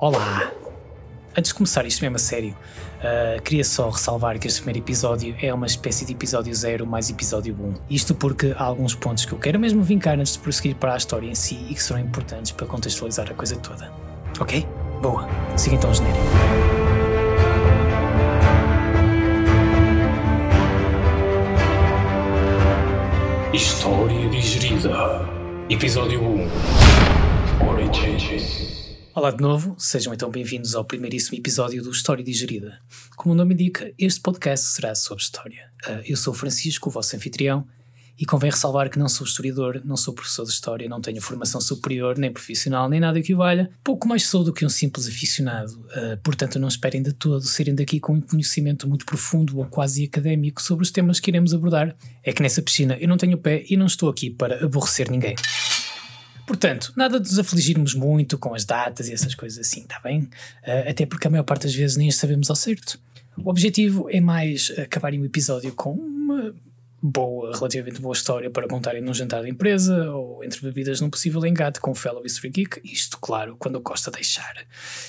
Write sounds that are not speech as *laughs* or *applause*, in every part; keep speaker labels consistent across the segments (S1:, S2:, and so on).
S1: Olá! Antes de começar isto mesmo a sério, uh, queria só ressalvar que este primeiro episódio é uma espécie de episódio 0 mais episódio 1. Isto porque há alguns pontos que eu quero mesmo vincar antes de prosseguir para a história em si e que serão importantes para contextualizar a coisa toda. Ok? Boa! Siga então o genérico.
S2: História digerida. Episódio 1. Origins.
S1: Olá de novo, sejam então bem-vindos ao primeiríssimo episódio do História Digerida. Como o nome indica, este podcast será sobre história. Uh, eu sou Francisco, o vosso anfitrião, e convém ressalvar que não sou historiador, não sou professor de história, não tenho formação superior, nem profissional, nem nada que valha. Pouco mais sou do que um simples aficionado, uh, portanto não esperem de todo serem daqui com um conhecimento muito profundo ou quase académico sobre os temas que iremos abordar. É que nessa piscina eu não tenho pé e não estou aqui para aborrecer ninguém. Portanto, nada de nos afligirmos muito com as datas e essas coisas assim, está bem? Uh, até porque a maior parte das vezes nem as sabemos ao certo. O objetivo é mais acabarem o episódio com uma boa, relativamente boa história para contarem num jantar de empresa ou entre bebidas num possível engate com o fellow History Geek, isto, claro, quando o Costa deixar.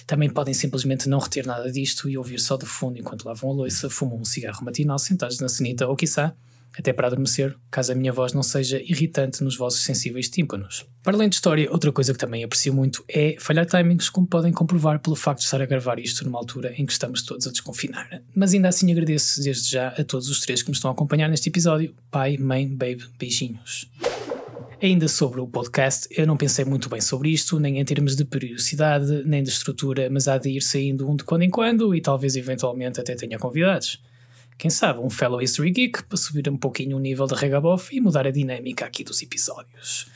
S1: Também podem simplesmente não reter nada disto e ouvir só de fundo enquanto lavam a louça, fumam um cigarro matinal sentados na cenita ou, quiçá, até para adormecer, caso a minha voz não seja irritante nos vossos sensíveis tímpanos. Para além de história, outra coisa que também aprecio muito é falhar timings, como podem comprovar pelo facto de estar a gravar isto numa altura em que estamos todos a desconfinar. Mas ainda assim agradeço desde já a todos os três que me estão a acompanhar neste episódio. Pai, mãe, babe, beijinhos. Ainda sobre o podcast, eu não pensei muito bem sobre isto, nem em termos de periodicidade, nem de estrutura, mas há de ir saindo um de quando em quando e talvez eventualmente até tenha convidados quem sabe, um fellow History Geek para subir um pouquinho o nível de regabof e mudar a dinâmica aqui dos episódios.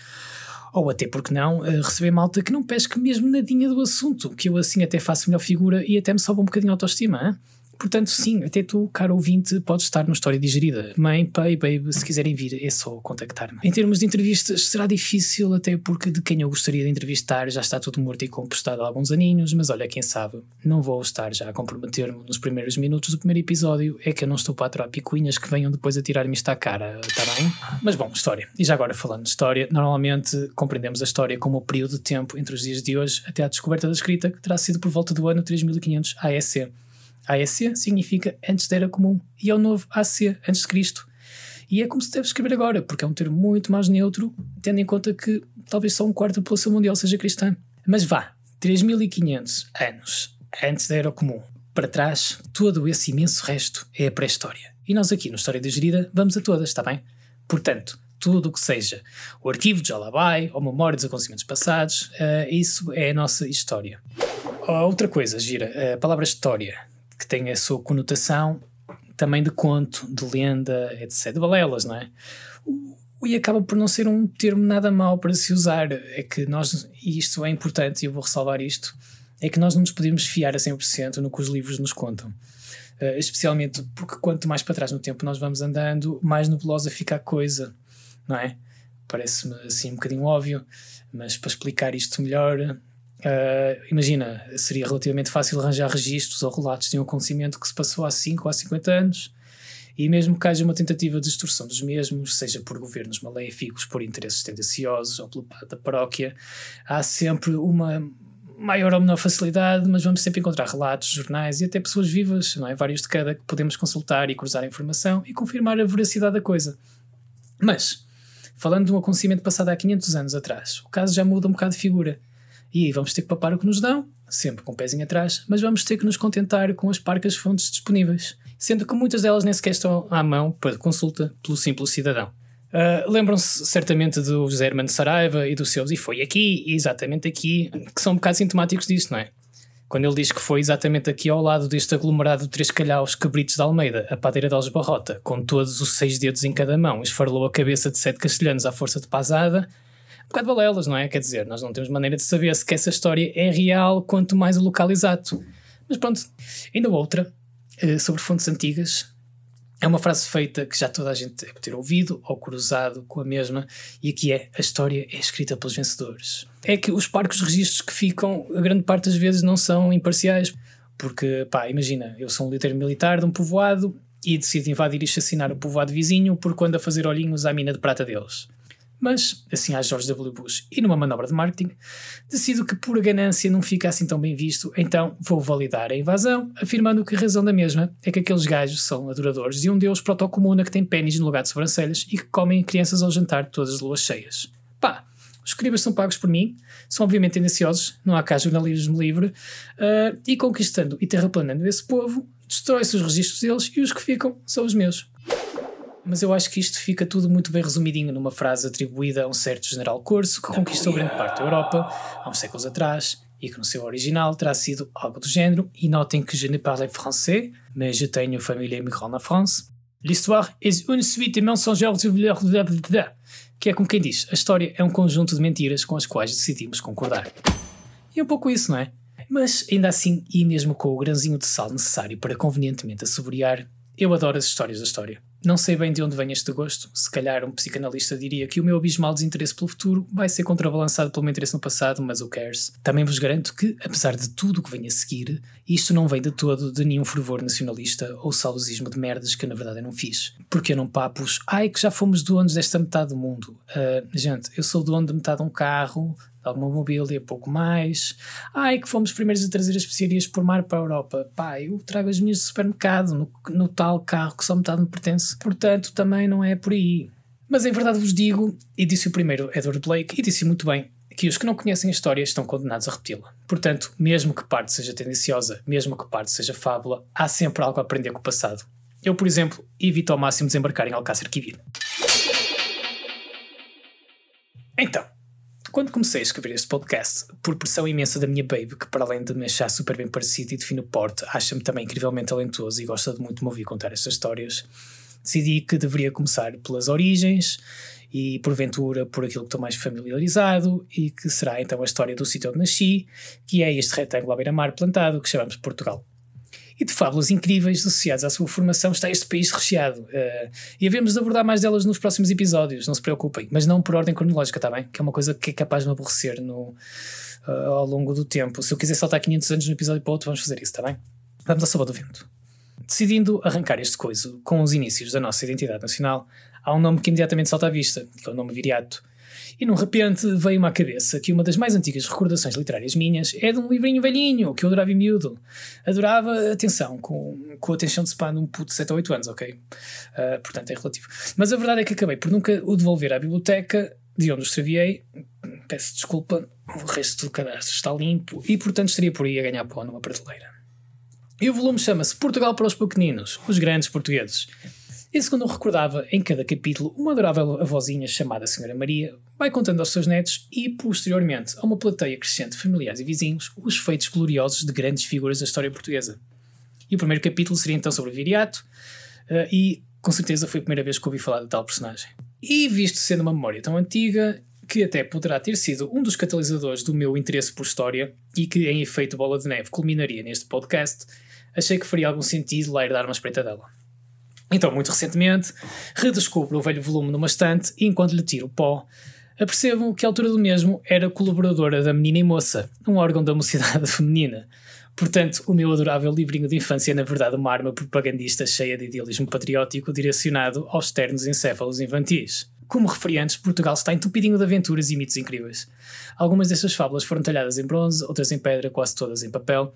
S1: Ou até porque não, eh, receber malta que não pesque mesmo nadinha do assunto, que eu assim até faço melhor figura e até me sobe um bocadinho a autoestima. Hein? Portanto, sim, até tu, caro ouvinte, podes estar no História Digerida. Mãe, pai, baby, se quiserem vir, é só contactar-me. Em termos de entrevistas, será difícil, até porque de quem eu gostaria de entrevistar já está tudo morto e compostado há alguns aninhos, mas olha, quem sabe, não vou estar já a comprometer-me nos primeiros minutos do primeiro episódio, é que eu não estou para aturar picuinhas que venham depois a tirar-me isto à cara, está bem? Mas bom, história. E já agora falando de história, normalmente compreendemos a história como o período de tempo entre os dias de hoje até à descoberta da escrita, que terá sido por volta do ano 3500 AEC AEC significa antes da Era Comum e é o novo AC, antes de Cristo. E é como se deve escrever agora, porque é um termo muito mais neutro, tendo em conta que talvez só um quarto da população mundial seja cristã. Mas vá, 3500 anos antes da Era Comum, para trás, todo esse imenso resto é a pré-história. E nós aqui no História da Gerida vamos a todas, está bem? Portanto, tudo o que seja o arquivo de Jalabai ou memória dos acontecimentos passados, uh, isso é a nossa história. outra coisa, gira, a palavra história que tem a sua conotação também de conto, de lenda, etc. De balelas, não é? E acaba por não ser um termo nada mau para se usar. É que nós, e isto é importante, e eu vou ressalvar isto, é que nós não nos podemos fiar a 100% no que os livros nos contam. Uh, especialmente porque quanto mais para trás no tempo nós vamos andando, mais nebulosa fica a coisa, não é? Parece-me assim um bocadinho óbvio, mas para explicar isto melhor, Uh, imagina, seria relativamente fácil arranjar registros ou relatos de um acontecimento que se passou há 5 ou há 50 anos, e mesmo que haja uma tentativa de distorção dos mesmos, seja por governos maléficos, por interesses tendenciosos ou pelo padre da paróquia, há sempre uma maior ou menor facilidade, mas vamos sempre encontrar relatos, jornais e até pessoas vivas, não é? vários de cada, que podemos consultar e cruzar a informação e confirmar a veracidade da coisa. Mas, falando de um acontecimento passado há 500 anos atrás, o caso já muda um bocado de figura. E aí vamos ter que papar o que nos dão, sempre com o pezinho atrás, mas vamos ter que nos contentar com as parcas fontes disponíveis, sendo que muitas delas nem sequer estão à mão para consulta pelo simples cidadão. Uh, Lembram-se certamente do José Hermano Saraiva e dos seus, e foi aqui, exatamente aqui, que são um bocado sintomáticos disso, não é? Quando ele diz que foi exatamente aqui ao lado deste aglomerado de três calhaus cabritos de Almeida, a padeira de Algebarrota, com todos os seis dedos em cada mão, esfarelou a cabeça de sete castelhanos à força de pasada, bocado balelas, não é? Quer dizer, nós não temos maneira de saber se que essa história é real, quanto mais o local exato. Mas pronto, ainda outra, eh, sobre fontes antigas, é uma frase feita que já toda a gente deve ter ouvido ou cruzado com a mesma, e aqui é: a história é escrita pelos vencedores. É que os parcos registros que ficam, a grande parte das vezes, não são imparciais, porque, pá, imagina, eu sou um líder militar de um povoado e decido invadir e assassinar o povoado vizinho por quando a fazer olhinhos à mina de prata deles. Mas, assim a George W. Bush e numa manobra de marketing, decido que por ganância não fica assim tão bem visto, então vou validar a invasão, afirmando que a razão da mesma é que aqueles gajos são adoradores de um deus protocomuna que tem pênis no lugar de sobrancelhas e que comem crianças ao jantar todas as luas cheias. Pá, os escribas são pagos por mim, são obviamente tendenciosos, não há cá jornalismo livre, uh, e conquistando e terraplanando esse povo, destrói-se os registros deles e os que ficam são os meus. Mas eu acho que isto fica tudo muito bem resumidinho numa frase atribuída a um certo general Corso que conquistou grande parte da Europa há uns séculos atrás e que no seu original terá sido algo do género. E notem que je ne parle français, mais je tenho família imigrante na France. L'histoire est une suite de mensongers de que é como quem diz, a história é um conjunto de mentiras com as quais decidimos concordar. E é um pouco isso, não é? Mas ainda assim, e mesmo com o grãozinho de sal necessário para convenientemente assobriar, eu adoro as histórias da história. Não sei bem de onde vem este gosto. Se calhar um psicanalista diria que o meu abismal desinteresse pelo futuro vai ser contrabalançado pelo meu interesse no passado, mas o cares? Também vos garanto que, apesar de tudo o que vem a seguir, isto não vem de todo de nenhum fervor nacionalista ou saudosismo de merdas que na verdade eu não fiz. Porque eu não papos, ai que já fomos donos desta metade do mundo. Uh, gente, eu sou dono de metade de um carro, alguma mobília, pouco mais. Ai, que fomos primeiros a trazer as especiarias por mar para a Europa. Pá, eu trago as minhas do supermercado, no, no tal carro que só metade me pertence. Portanto, também não é por aí. Mas em verdade vos digo, e disse o primeiro Edward Blake, e disse muito bem, que os que não conhecem a história estão condenados a repeti-la. Portanto, mesmo que parte seja tendenciosa, mesmo que parte seja fábula, há sempre algo a aprender com o passado. Eu, por exemplo, evito ao máximo desembarcar em Alcácer Quibir. Então, quando comecei a escrever este podcast, por pressão imensa da minha baby, que para além de me achar super bem parecido e de fino porte, acha-me também incrivelmente talentoso e gosta de muito de me ouvir contar estas histórias, decidi que deveria começar pelas origens e, porventura, por aquilo que estou mais familiarizado e que será então a história do sítio onde nasci, que é este retângulo à beira-mar plantado que chamamos Portugal e de fábulas incríveis associadas à sua formação está este país recheado. Uh, e havemos de abordar mais delas nos próximos episódios, não se preocupem, mas não por ordem cronológica, está bem? Que é uma coisa que é capaz de me aborrecer no, uh, ao longo do tempo. Se eu quiser saltar 500 anos de um episódio para outro, vamos fazer isso, está bem? Vamos à sopa do vento. Decidindo arrancar este coiso com os inícios da nossa identidade nacional, há um nome que imediatamente salta à vista, que é o nome Viriato e num repente veio-me à cabeça que uma das mais antigas recordações literárias minhas é de um livrinho velhinho que eu adorava em miúdo. Adorava, atenção, com, com a atenção de span de um puto de 7 ou 8 anos, ok? Uh, portanto é relativo. Mas a verdade é que acabei por nunca o devolver à biblioteca de onde o extraviei. Peço desculpa, o resto do cadastro está limpo e portanto estaria por aí a ganhar pó numa prateleira. E o volume chama-se Portugal para os Pequeninos, os Grandes Portugueses. E segundo recordava, em cada capítulo, uma adorável avózinha chamada Senhora Maria vai contando aos seus netos e, posteriormente, a uma plateia crescente de familiares e vizinhos, os feitos gloriosos de grandes figuras da história portuguesa. E o primeiro capítulo seria então sobre Viriato, uh, e com certeza foi a primeira vez que ouvi falar de tal personagem. E visto sendo uma memória tão antiga, que até poderá ter sido um dos catalisadores do meu interesse por história e que, em efeito bola de neve, culminaria neste podcast, achei que faria algum sentido lá ir dar uma espreita dela. Então, muito recentemente, redescubro o velho volume numa estante e, enquanto lhe tiro o pó, apercebo que a altura do mesmo era colaboradora da Menina e Moça, um órgão da mocidade *laughs* feminina. Portanto, o meu adorável livrinho de infância é, na verdade, uma arma propagandista cheia de idealismo patriótico direcionado aos ternos encéfalos infantis. Como referiantes, Portugal está entupidinho de aventuras e mitos incríveis. Algumas destas fábulas foram talhadas em bronze, outras em pedra, quase todas em papel,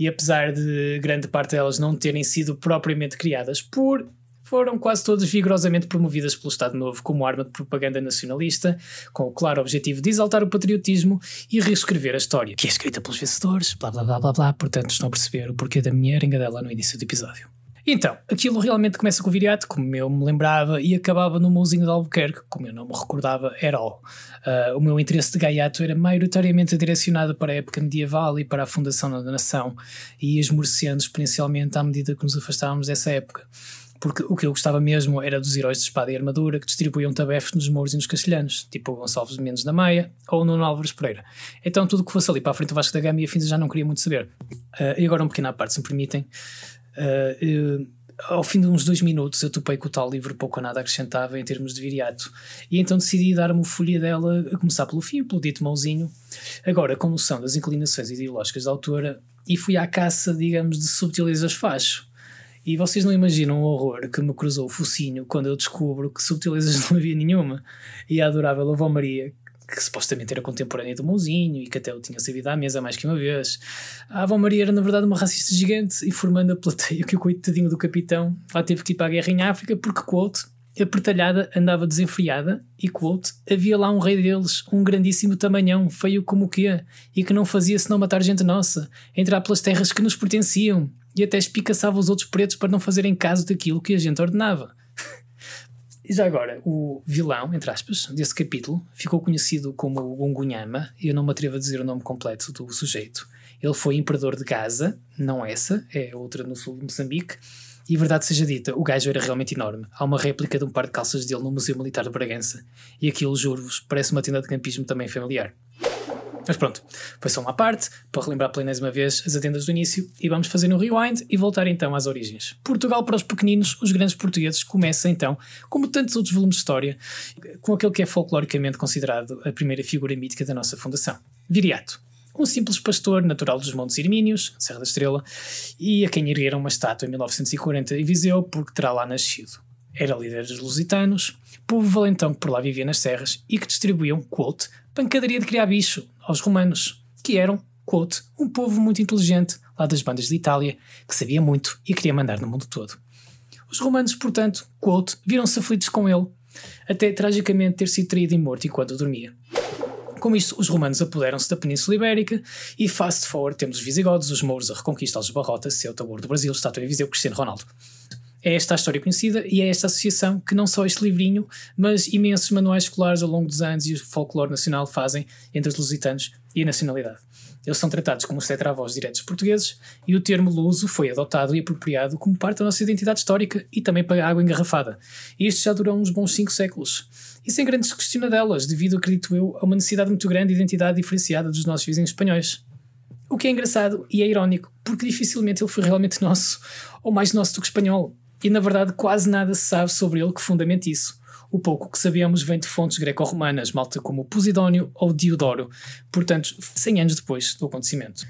S1: e apesar de grande parte delas não terem sido propriamente criadas por foram quase todas vigorosamente promovidas pelo Estado Novo como arma de propaganda nacionalista, com o claro objetivo de exaltar o patriotismo e reescrever a história, que é escrita pelos vencedores, blá blá blá blá blá, portanto estão a perceber o porquê da minha arengadela no início do episódio. Então, aquilo realmente começa com o viriato, como eu me lembrava, e acabava no Mouzinho de Albuquerque, como eu não me recordava era all. Uh, o meu interesse de gaiato era maioritariamente direcionado para a época medieval e para a fundação da nação, e esmorecendo exponencialmente à medida que nos afastávamos dessa época. Porque o que eu gostava mesmo era dos heróis de espada e armadura que distribuíam tabefes nos mouros e nos castelhanos, tipo o Gonçalves Mendes da Maia ou o Nuno Álvares Pereira. Então tudo que fosse ali para a frente do Vasco da Gama e afins já não queria muito saber. Uh, e agora um pequeno à parte, se me permitem. Uh, ao fim de uns dois minutos eu topei que o tal livro pouco ou nada acrescentava em termos de viriato. E então decidi dar-me o folha dela a começar pelo fim, pelo dito mãozinho agora com noção das inclinações ideológicas da autora e fui à caça, digamos, de subtilezas facho. E vocês não imaginam o horror que me cruzou o focinho quando eu descubro que subtilezas *laughs* não havia nenhuma. E a adorável Avó Maria, que supostamente era contemporânea do Mãozinho e que até o tinha servido à mesa mais que uma vez. A Avó Maria era na verdade uma racista gigante, informando a plateia que o coitadinho do capitão lá teve que ir para a guerra em África porque, quote, a pertalhada andava desenfreada e, quote, havia lá um rei deles, um grandíssimo tamanhão, feio como o quê, e que não fazia senão matar gente nossa, entrar pelas terras que nos pertenciam, e até espicaçava os outros pretos para não fazerem caso daquilo que a gente ordenava. *laughs* e já agora, o vilão, entre aspas, desse capítulo ficou conhecido como Gungunhama, e eu não me atrevo a dizer o nome completo do sujeito. Ele foi imperador de Gaza, não essa, é outra no sul de Moçambique, e verdade seja dita, o gajo era realmente enorme. Há uma réplica de um par de calças dele no Museu Militar de Bragança. E aquilo, juro-vos, parece uma tenda de campismo também familiar. Mas pronto, foi só uma parte, para relembrar pela enésima vez as atendas do início, e vamos fazer um rewind e voltar então às origens. Portugal para os pequeninos, os grandes portugueses, começa então, como tantos outros volumes de história, com aquele que é folcloricamente considerado a primeira figura mítica da nossa fundação, Viriato um simples pastor natural dos Montes Irmínios, Serra da Estrela, e a quem ergueram uma estátua em 1940 em Viseu porque terá lá nascido. Era líder dos lusitanos, povo valentão que por lá vivia nas serras e que distribuíam, quote, pancadaria de criar bicho aos romanos, que eram, quote, um povo muito inteligente lá das bandas de Itália, que sabia muito e queria mandar no mundo todo. Os romanos, portanto, quote, viram-se aflitos com ele, até tragicamente ter sido traído e morto enquanto dormia. Com isto, os romanos apoderam-se da Península Ibérica e fast forward temos os visigodos, os mouros, a reconquista aos barrotas, Ceuta, Ouro do Brasil, Estátua de Viseu, Cristiano Ronaldo. É esta a história conhecida e é esta associação que não só este livrinho, mas imensos manuais escolares ao longo dos anos e o folclore nacional fazem entre os lusitanos e a nacionalidade. Eles são tratados como os tetravós diretos portugueses e o termo luso foi adotado e apropriado como parte da nossa identidade histórica e também para a água engarrafada. E isto já durou uns bons cinco séculos e sem grandes questionadelas, devido, acredito eu, a uma necessidade muito grande de identidade diferenciada dos nossos vizinhos espanhóis. O que é engraçado e é irónico, porque dificilmente ele foi realmente *laughs* nosso, ou mais nosso do que espanhol, e na verdade quase nada se sabe sobre ele que fundamente isso. O pouco que sabemos vem de fontes greco-romanas, malta como Posidónio ou Diodoro, portanto, 100 anos depois do acontecimento.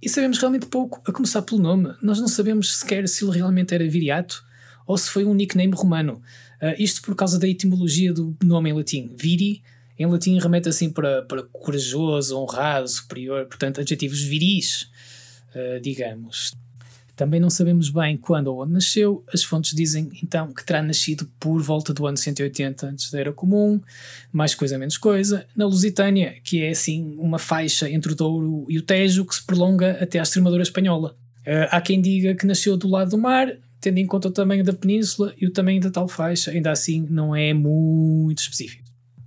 S1: E sabemos realmente pouco, a começar pelo nome. Nós não sabemos sequer se ele realmente era viriato ou se foi um nickname romano. Uh, isto por causa da etimologia do nome em latim. Viri, em latim, remete assim para, para corajoso, honrado, superior, portanto, adjetivos viris, uh, digamos. Também não sabemos bem quando ou onde nasceu. As fontes dizem então que terá nascido por volta do ano 180 antes da Era Comum, mais coisa menos coisa, na Lusitânia, que é assim uma faixa entre o Douro e o Tejo que se prolonga até à Extremadura espanhola. Uh, há quem diga que nasceu do lado do mar, tendo em conta o tamanho da península e o tamanho da tal faixa, ainda assim não é muito específico.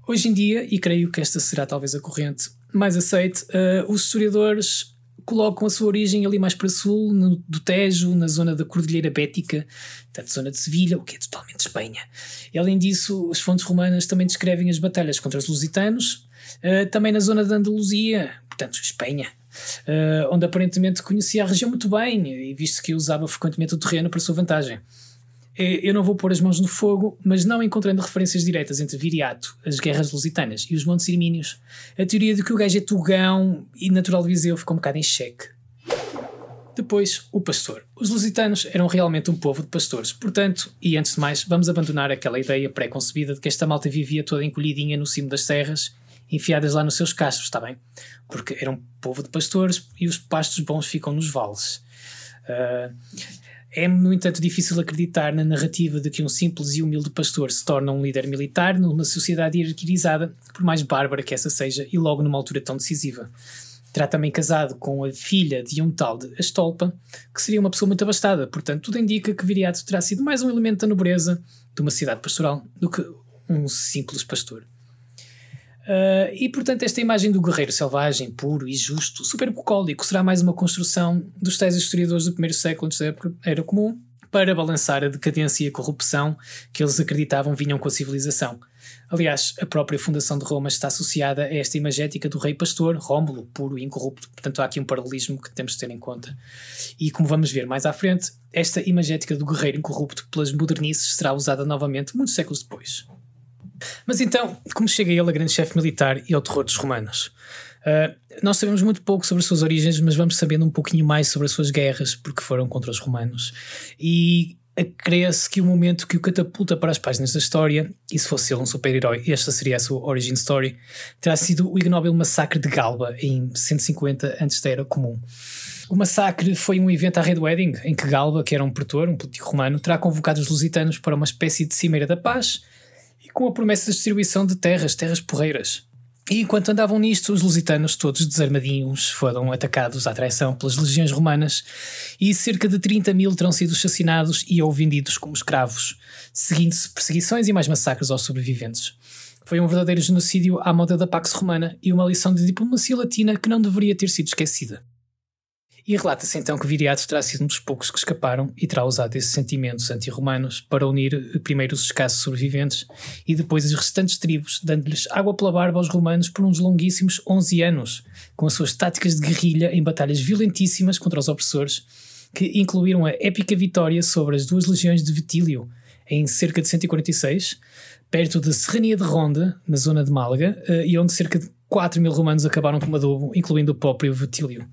S1: Hoje em dia, e creio que esta será talvez a corrente mais aceite, uh, os historiadores colocam a sua origem ali mais para sul, no, do Tejo, na zona da Cordilheira Bética, portanto, zona de Sevilha, o que é totalmente Espanha. E além disso, as fontes romanas também descrevem as batalhas contra os lusitanos, uh, também na zona da Andaluzia, portanto, Espanha uh, onde aparentemente conhecia a região muito bem e visto que usava frequentemente o terreno para sua vantagem. Eh, eu não vou pôr as mãos no fogo, mas não encontrando referências diretas entre Viriato, as guerras lusitanas e os Montes Irmínios, a teoria de que o gajo é tugão e natural de Viseu ficou um bocado em xeque. Depois, o pastor. Os lusitanos eram realmente um povo de pastores, portanto, e antes de mais, vamos abandonar aquela ideia pré-concebida de que esta malta vivia toda encolhidinha no cimo das serras enfiadas lá nos seus castros, está bem? Porque era um povo de pastores e os pastos bons ficam nos vales. Uh, é, no entanto, difícil acreditar na narrativa de que um simples e humilde pastor se torna um líder militar numa sociedade hierarquizada, por mais bárbara que essa seja, e logo numa altura tão decisiva. Terá também casado com a filha de um tal de Astolpa, que seria uma pessoa muito abastada, portanto, tudo indica que Viriato terá sido mais um elemento da nobreza de uma cidade pastoral do que um simples pastor. Uh, e portanto, esta imagem do guerreiro selvagem, puro e justo, super bucólico, será mais uma construção dos tais historiadores do primeiro século antes da era comum para balançar a decadência e a corrupção que eles acreditavam vinham com a civilização. Aliás, a própria fundação de Roma está associada a esta imagética do rei pastor, Rómulo, puro e incorrupto. Portanto, há aqui um paralelismo que temos de ter em conta. E como vamos ver mais à frente, esta imagética do guerreiro incorrupto pelas modernices será usada novamente muitos séculos depois. Mas então, como chega ele a grande chefe militar e ao terror dos romanos? Uh, nós sabemos muito pouco sobre as suas origens, mas vamos sabendo um pouquinho mais sobre as suas guerras, porque foram contra os romanos. E crê-se que o momento que o catapulta para as páginas da história, e se fosse ele um super-herói, esta seria a sua origin story, terá sido o ignóbil massacre de Galba, em 150 antes da Era Comum. O massacre foi um evento à Red Wedding, em que Galba, que era um pretor, um político romano, terá convocado os lusitanos para uma espécie de cimeira da paz, com a promessa de distribuição de terras, terras porreiras. E enquanto andavam nisto, os lusitanos, todos desarmadinhos, foram atacados à traição pelas legiões romanas e cerca de 30 mil terão sido assassinados e ou vendidos como escravos, seguindo-se perseguições e mais massacres aos sobreviventes. Foi um verdadeiro genocídio à moda da Pax Romana e uma lição de diplomacia latina que não deveria ter sido esquecida. E relata-se então que Viriato terá sido um dos poucos que escaparam e terá usado esses sentimentos anti-romanos para unir eh, primeiro os escassos sobreviventes e depois as restantes tribos, dando-lhes água pela barba aos romanos por uns longuíssimos 11 anos, com as suas táticas de guerrilha em batalhas violentíssimas contra os opressores, que incluíram a épica vitória sobre as duas legiões de Vitílio em cerca de 146, perto da Serrania de Ronda, na zona de Málaga, eh, e onde cerca de 4 mil romanos acabaram como adobo, incluindo o próprio Vitílio.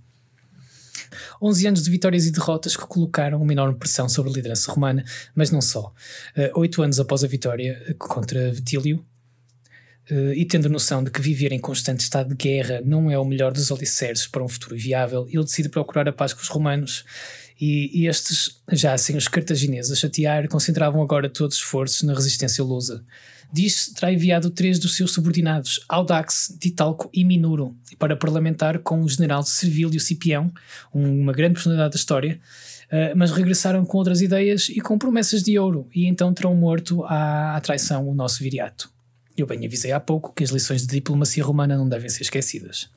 S1: 11 anos de vitórias e derrotas que colocaram uma enorme pressão sobre a liderança romana, mas não só. Uh, oito anos após a vitória eh, contra Vitílio, uh, e tendo noção de que viver em constante estado de guerra não é o melhor dos alicerces para um futuro viável, ele decide procurar a paz com os romanos e, e, estes, já sem os cartagineses a chatear, concentravam agora todos os esforços na resistência lusa. Diz terá enviado três dos seus subordinados, Audax, Titalco e Minuro, para parlamentar com o general Servilio Cipião, uma grande personalidade da história, uh, mas regressaram com outras ideias e com promessas de ouro, e então terão morto à traição o nosso viriato. Eu bem avisei há pouco que as lições de diplomacia romana não devem ser esquecidas.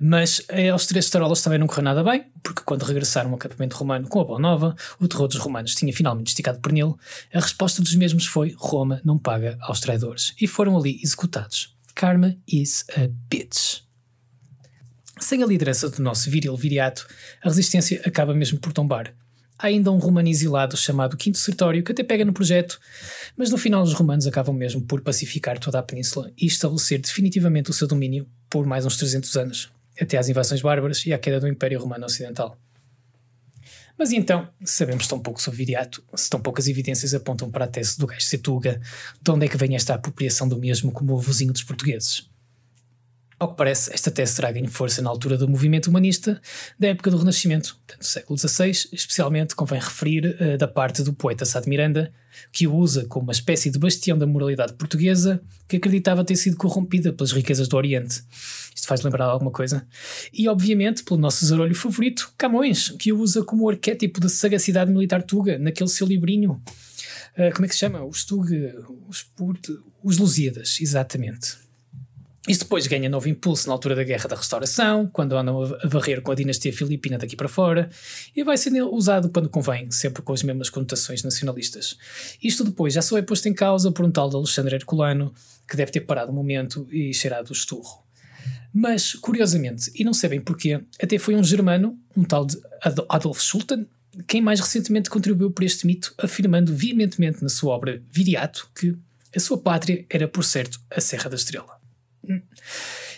S1: Mas eh, aos três tarolas também não correu nada bem, porque quando regressaram ao acampamento romano com a boa nova, o terror dos romanos tinha finalmente esticado pernil, a resposta dos mesmos foi Roma não paga aos traidores, e foram ali executados. Karma is a bitch. Sem a liderança do nosso viril viriato, a resistência acaba mesmo por tombar. Há ainda um romano exilado chamado Quinto Sertório que até pega no projeto, mas no final os romanos acabam mesmo por pacificar toda a península e estabelecer definitivamente o seu domínio por mais uns 300 anos até às invasões bárbaras e à queda do Império Romano Ocidental. Mas então, sabemos tão pouco sobre Viriato, se tão poucas evidências apontam para a tese do gajo Setuga, de onde é que vem esta apropriação do mesmo como o vizinho dos portugueses? Ao que parece, esta tese terá ganho força na altura do movimento humanista da época do Renascimento, do século XVI, especialmente convém referir uh, da parte do poeta Sá de Miranda, que o usa como uma espécie de bastião da moralidade portuguesa que acreditava ter sido corrompida pelas riquezas do Oriente. Isto faz lembrar alguma coisa? E, obviamente, pelo nosso zarolho favorito, Camões, que o usa como arquétipo da sagacidade militar tuga, naquele seu livrinho. Uh, como é que se chama? Os Tuga, os, os Lusíadas, exatamente. Isto depois ganha novo impulso na altura da Guerra da Restauração, quando andam a varrer com a dinastia filipina daqui para fora, e vai ser usado quando convém, sempre com as mesmas conotações nacionalistas. Isto depois já só é posto em causa por um tal de Alexandre Herculano, que deve ter parado um momento e cheirado o esturro. Mas, curiosamente, e não sabem porquê, até foi um germano, um tal de Adolf Schulten, quem mais recentemente contribuiu para este mito, afirmando veementemente na sua obra Viriato que a sua pátria era, por certo, a Serra da Estrela.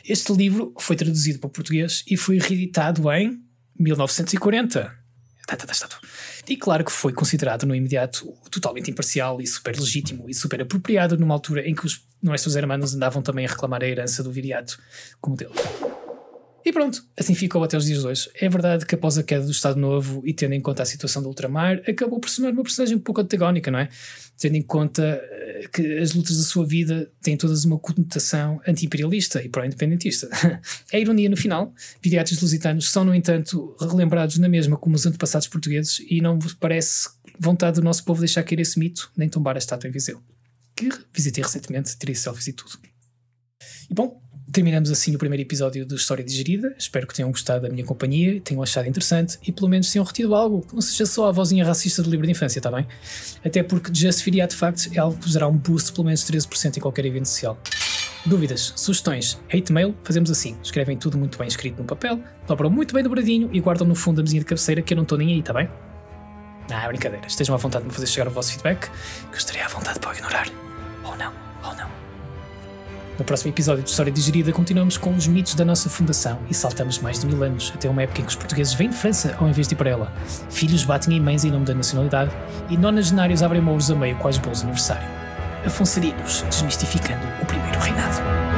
S1: Este livro foi traduzido para o português e foi reeditado em 1940. Tá, tá, tá, e claro que foi considerado no imediato totalmente imparcial e super legítimo e super apropriado numa altura em que os nossos hermanos andavam também a reclamar a herança do viriato como dele. E pronto, assim ficou até os dias de hoje. É verdade que após a queda do Estado Novo e tendo em conta a situação do ultramar, acabou por se tornar uma personagem um pouco antagónica, não é? Tendo em conta eh, que as lutas da sua vida têm todas uma conotação anti-imperialista e pró-independentista. *laughs* a ironia no final, viriatos lusitanos são, no entanto, relembrados na mesma como os antepassados portugueses e não parece vontade do nosso povo deixar cair esse mito nem tombar a estátua em Viseu. Que visitei recentemente, tirei selfies e tudo. E bom, Terminamos assim o primeiro episódio do História Digerida. Espero que tenham gostado da minha companhia, tenham achado interessante e pelo menos tenham retido algo que não seja só a vozinha racista do livro de infância, está bem? Até porque Justified Artifacts é algo que vos dará um boost de pelo menos 13% em qualquer evento social. Dúvidas, sugestões, hate mail, fazemos assim. Escrevem tudo muito bem escrito no papel, dobram muito bem dobradinho e guardam no fundo da mesinha de cabeceira que eu não estou nem aí, está bem? Ah, é brincadeira. Estejam à vontade de me fazer chegar o vosso feedback, que eu estarei à vontade para ignorar. Ou não, ou não. No próximo episódio de História Digerida, continuamos com os mitos da nossa fundação e saltamos mais de mil anos, até uma época em que os portugueses vêm de França ao invés de ir para ela. Filhos batem em mães em nome da nacionalidade e nonagenários abrem mouros a meio quais bolos aniversário. Afonsarinos, desmistificando o primeiro reinado.